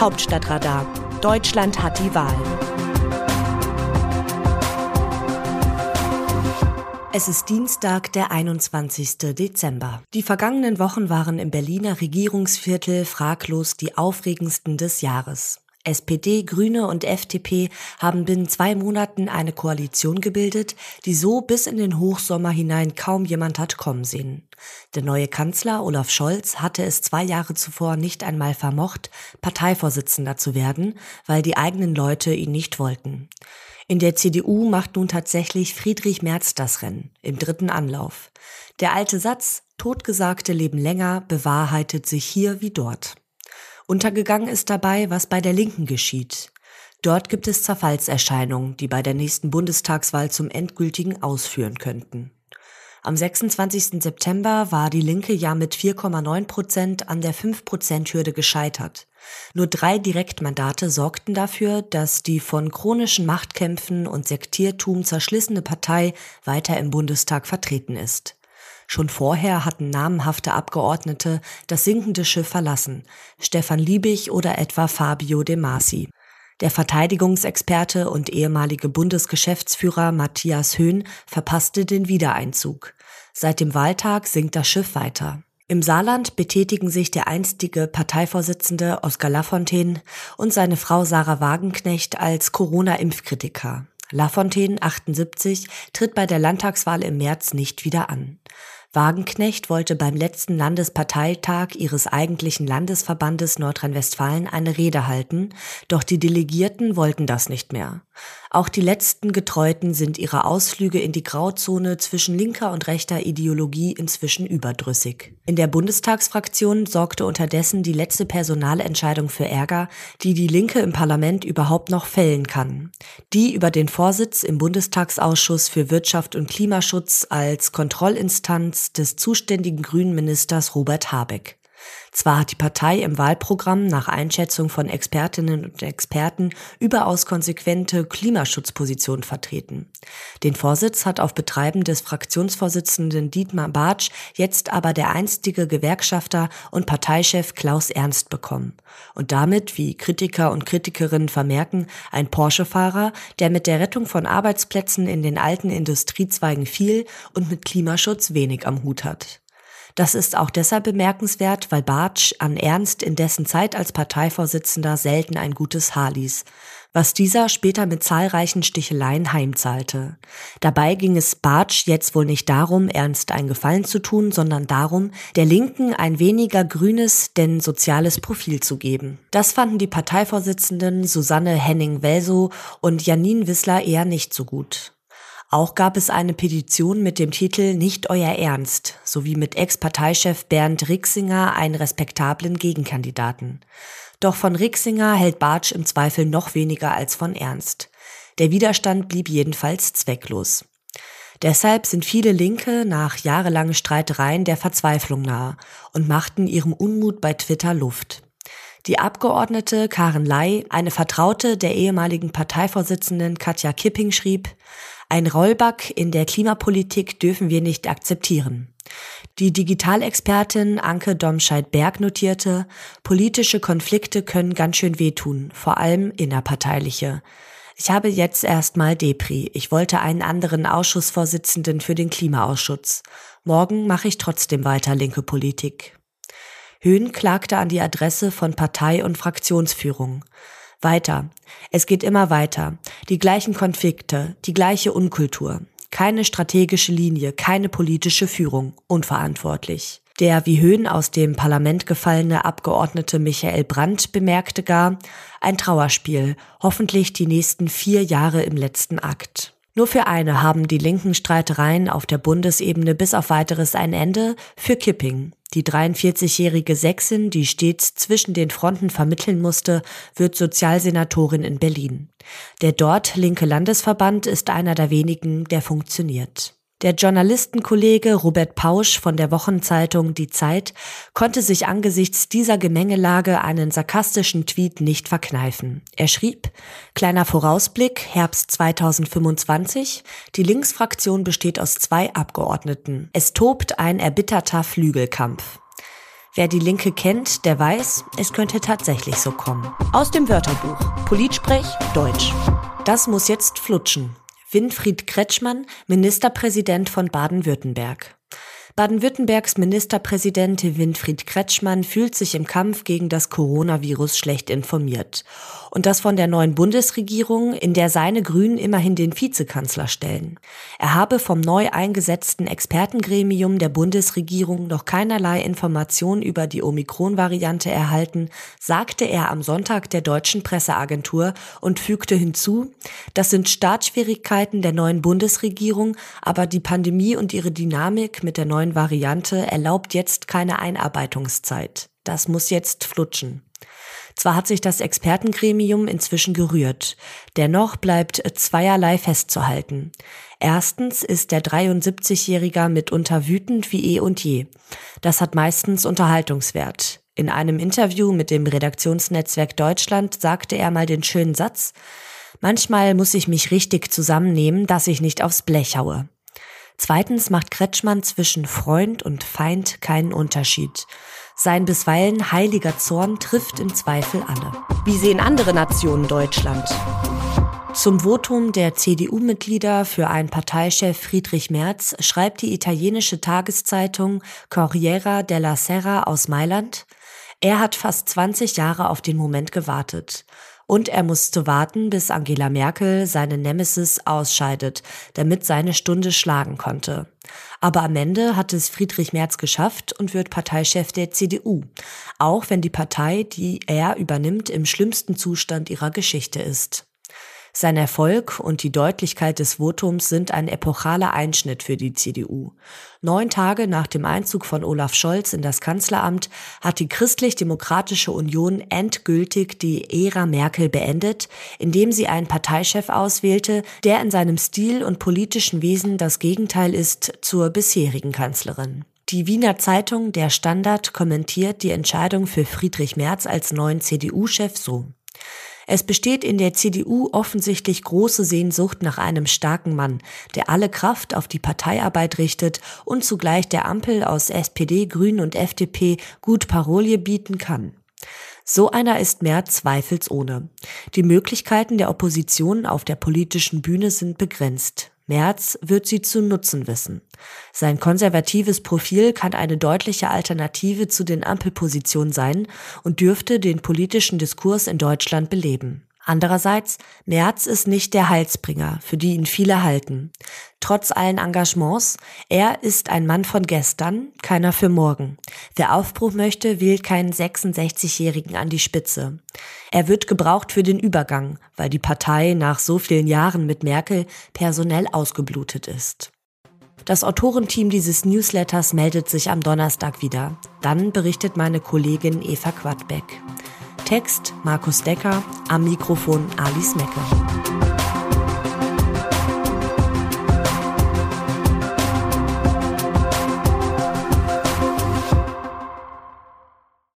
Hauptstadtradar. Deutschland hat die Wahl. Es ist Dienstag, der 21. Dezember. Die vergangenen Wochen waren im Berliner Regierungsviertel fraglos die aufregendsten des Jahres. SPD, Grüne und FDP haben binnen zwei Monaten eine Koalition gebildet, die so bis in den Hochsommer hinein kaum jemand hat kommen sehen. Der neue Kanzler Olaf Scholz hatte es zwei Jahre zuvor nicht einmal vermocht, Parteivorsitzender zu werden, weil die eigenen Leute ihn nicht wollten. In der CDU macht nun tatsächlich Friedrich Merz das Rennen, im dritten Anlauf. Der alte Satz, Totgesagte leben länger, bewahrheitet sich hier wie dort. Untergegangen ist dabei, was bei der Linken geschieht. Dort gibt es Zerfallserscheinungen, die bei der nächsten Bundestagswahl zum endgültigen ausführen könnten. Am 26. September war die Linke ja mit 4,9 Prozent an der 5-Prozent-Hürde gescheitert. Nur drei Direktmandate sorgten dafür, dass die von chronischen Machtkämpfen und Sektiertum zerschlissene Partei weiter im Bundestag vertreten ist. Schon vorher hatten namenhafte Abgeordnete das sinkende Schiff verlassen, Stefan Liebig oder etwa Fabio De Masi. Der Verteidigungsexperte und ehemalige Bundesgeschäftsführer Matthias Höhn verpasste den Wiedereinzug. Seit dem Wahltag sinkt das Schiff weiter. Im Saarland betätigen sich der einstige Parteivorsitzende Oskar Lafontaine und seine Frau Sarah Wagenknecht als Corona-Impfkritiker. Lafontaine, 78, tritt bei der Landtagswahl im März nicht wieder an. Wagenknecht wollte beim letzten Landesparteitag ihres eigentlichen Landesverbandes Nordrhein-Westfalen eine Rede halten, doch die Delegierten wollten das nicht mehr. Auch die letzten Getreuten sind ihre Ausflüge in die Grauzone zwischen linker und rechter Ideologie inzwischen überdrüssig. In der Bundestagsfraktion sorgte unterdessen die letzte Personalentscheidung für Ärger, die die Linke im Parlament überhaupt noch fällen kann. Die über den Vorsitz im Bundestagsausschuss für Wirtschaft und Klimaschutz als Kontrollinstanz des zuständigen grünen Ministers Robert Habeck. Zwar hat die Partei im Wahlprogramm nach Einschätzung von Expertinnen und Experten überaus konsequente Klimaschutzpositionen vertreten. Den Vorsitz hat auf Betreiben des Fraktionsvorsitzenden Dietmar Bartsch jetzt aber der einstige Gewerkschafter und Parteichef Klaus Ernst bekommen. Und damit, wie Kritiker und Kritikerinnen vermerken, ein Porsche-Fahrer, der mit der Rettung von Arbeitsplätzen in den alten Industriezweigen viel und mit Klimaschutz wenig am Hut hat. Das ist auch deshalb bemerkenswert, weil Bartsch an Ernst in dessen Zeit als Parteivorsitzender selten ein gutes Haar ließ, was dieser später mit zahlreichen Sticheleien heimzahlte. Dabei ging es Bartsch jetzt wohl nicht darum, Ernst einen Gefallen zu tun, sondern darum, der Linken ein weniger grünes, denn soziales Profil zu geben. Das fanden die Parteivorsitzenden Susanne Henning-Welsow und Janine Wissler eher nicht so gut. Auch gab es eine Petition mit dem Titel Nicht euer Ernst sowie mit Ex-Parteichef Bernd Rixinger einen respektablen Gegenkandidaten. Doch von Rixinger hält Bartsch im Zweifel noch weniger als von Ernst. Der Widerstand blieb jedenfalls zwecklos. Deshalb sind viele Linke nach jahrelangen Streitereien der Verzweiflung nahe und machten ihrem Unmut bei Twitter Luft. Die Abgeordnete Karen Ley, eine Vertraute der ehemaligen Parteivorsitzenden Katja Kipping, schrieb, ein Rollback in der Klimapolitik dürfen wir nicht akzeptieren. Die Digitalexpertin Anke Domscheit-Berg notierte, politische Konflikte können ganz schön wehtun, vor allem innerparteiliche. Ich habe jetzt erstmal Depri. Ich wollte einen anderen Ausschussvorsitzenden für den Klimaausschuss. Morgen mache ich trotzdem weiter linke Politik. Höhn klagte an die Adresse von Partei und Fraktionsführung. Weiter. Es geht immer weiter. Die gleichen Konflikte, die gleiche Unkultur. Keine strategische Linie, keine politische Führung. Unverantwortlich. Der wie Höhen aus dem Parlament gefallene Abgeordnete Michael Brandt bemerkte gar, ein Trauerspiel, hoffentlich die nächsten vier Jahre im letzten Akt. Nur für eine haben die linken Streitereien auf der Bundesebene bis auf weiteres ein Ende, für Kipping. Die 43-jährige Sächsin, die stets zwischen den Fronten vermitteln musste, wird Sozialsenatorin in Berlin. Der dort linke Landesverband ist einer der wenigen, der funktioniert. Der Journalistenkollege Robert Pausch von der Wochenzeitung Die Zeit konnte sich angesichts dieser Gemengelage einen sarkastischen Tweet nicht verkneifen. Er schrieb, kleiner Vorausblick, Herbst 2025, die Linksfraktion besteht aus zwei Abgeordneten. Es tobt ein erbitterter Flügelkampf. Wer die Linke kennt, der weiß, es könnte tatsächlich so kommen. Aus dem Wörterbuch. Politsprech Deutsch. Das muss jetzt flutschen. Winfried Kretschmann, Ministerpräsident von Baden-Württemberg. Baden-Württembergs Ministerpräsident Winfried Kretschmann fühlt sich im Kampf gegen das Coronavirus schlecht informiert. Und das von der neuen Bundesregierung, in der seine Grünen immerhin den Vizekanzler stellen. Er habe vom neu eingesetzten Expertengremium der Bundesregierung noch keinerlei Informationen über die Omikron-Variante erhalten, sagte er am Sonntag der deutschen Presseagentur und fügte hinzu, das sind Startschwierigkeiten der neuen Bundesregierung, aber die Pandemie und ihre Dynamik mit der neuen neuen Variante erlaubt jetzt keine Einarbeitungszeit. Das muss jetzt flutschen. Zwar hat sich das Expertengremium inzwischen gerührt, dennoch bleibt zweierlei festzuhalten. Erstens ist der 73-Jährige mitunter wütend wie eh und je. Das hat meistens Unterhaltungswert. In einem Interview mit dem Redaktionsnetzwerk Deutschland sagte er mal den schönen Satz, Manchmal muss ich mich richtig zusammennehmen, dass ich nicht aufs Blech haue. Zweitens macht Kretschmann zwischen Freund und Feind keinen Unterschied. Sein bisweilen heiliger Zorn trifft im Zweifel alle. Wie sehen andere Nationen Deutschland? Zum Votum der CDU-Mitglieder für einen Parteichef Friedrich Merz schreibt die italienische Tageszeitung Corriera della Sera aus Mailand, er hat fast 20 Jahre auf den Moment gewartet. Und er musste warten, bis Angela Merkel seine Nemesis ausscheidet, damit seine Stunde schlagen konnte. Aber am Ende hat es Friedrich Merz geschafft und wird Parteichef der CDU, auch wenn die Partei, die er übernimmt, im schlimmsten Zustand ihrer Geschichte ist. Sein Erfolg und die Deutlichkeit des Votums sind ein epochaler Einschnitt für die CDU. Neun Tage nach dem Einzug von Olaf Scholz in das Kanzleramt hat die Christlich-Demokratische Union endgültig die Ära Merkel beendet, indem sie einen Parteichef auswählte, der in seinem Stil und politischen Wesen das Gegenteil ist zur bisherigen Kanzlerin. Die Wiener Zeitung Der Standard kommentiert die Entscheidung für Friedrich Merz als neuen CDU-Chef so. Es besteht in der CDU offensichtlich große Sehnsucht nach einem starken Mann, der alle Kraft auf die Parteiarbeit richtet und zugleich der Ampel aus SPD, Grünen und FDP gut Parolie bieten kann. So einer ist mehr zweifelsohne. Die Möglichkeiten der Opposition auf der politischen Bühne sind begrenzt. Merz wird sie zu nutzen wissen. Sein konservatives Profil kann eine deutliche Alternative zu den Ampelpositionen sein und dürfte den politischen Diskurs in Deutschland beleben. Andererseits, Merz ist nicht der Heilsbringer, für die ihn viele halten. Trotz allen Engagements, er ist ein Mann von gestern, keiner für morgen. Wer Aufbruch möchte, wählt keinen 66-Jährigen an die Spitze. Er wird gebraucht für den Übergang, weil die Partei nach so vielen Jahren mit Merkel personell ausgeblutet ist. Das Autorenteam dieses Newsletters meldet sich am Donnerstag wieder. Dann berichtet meine Kollegin Eva Quadbeck. Text Markus Decker, am Mikrofon Alice Mecke.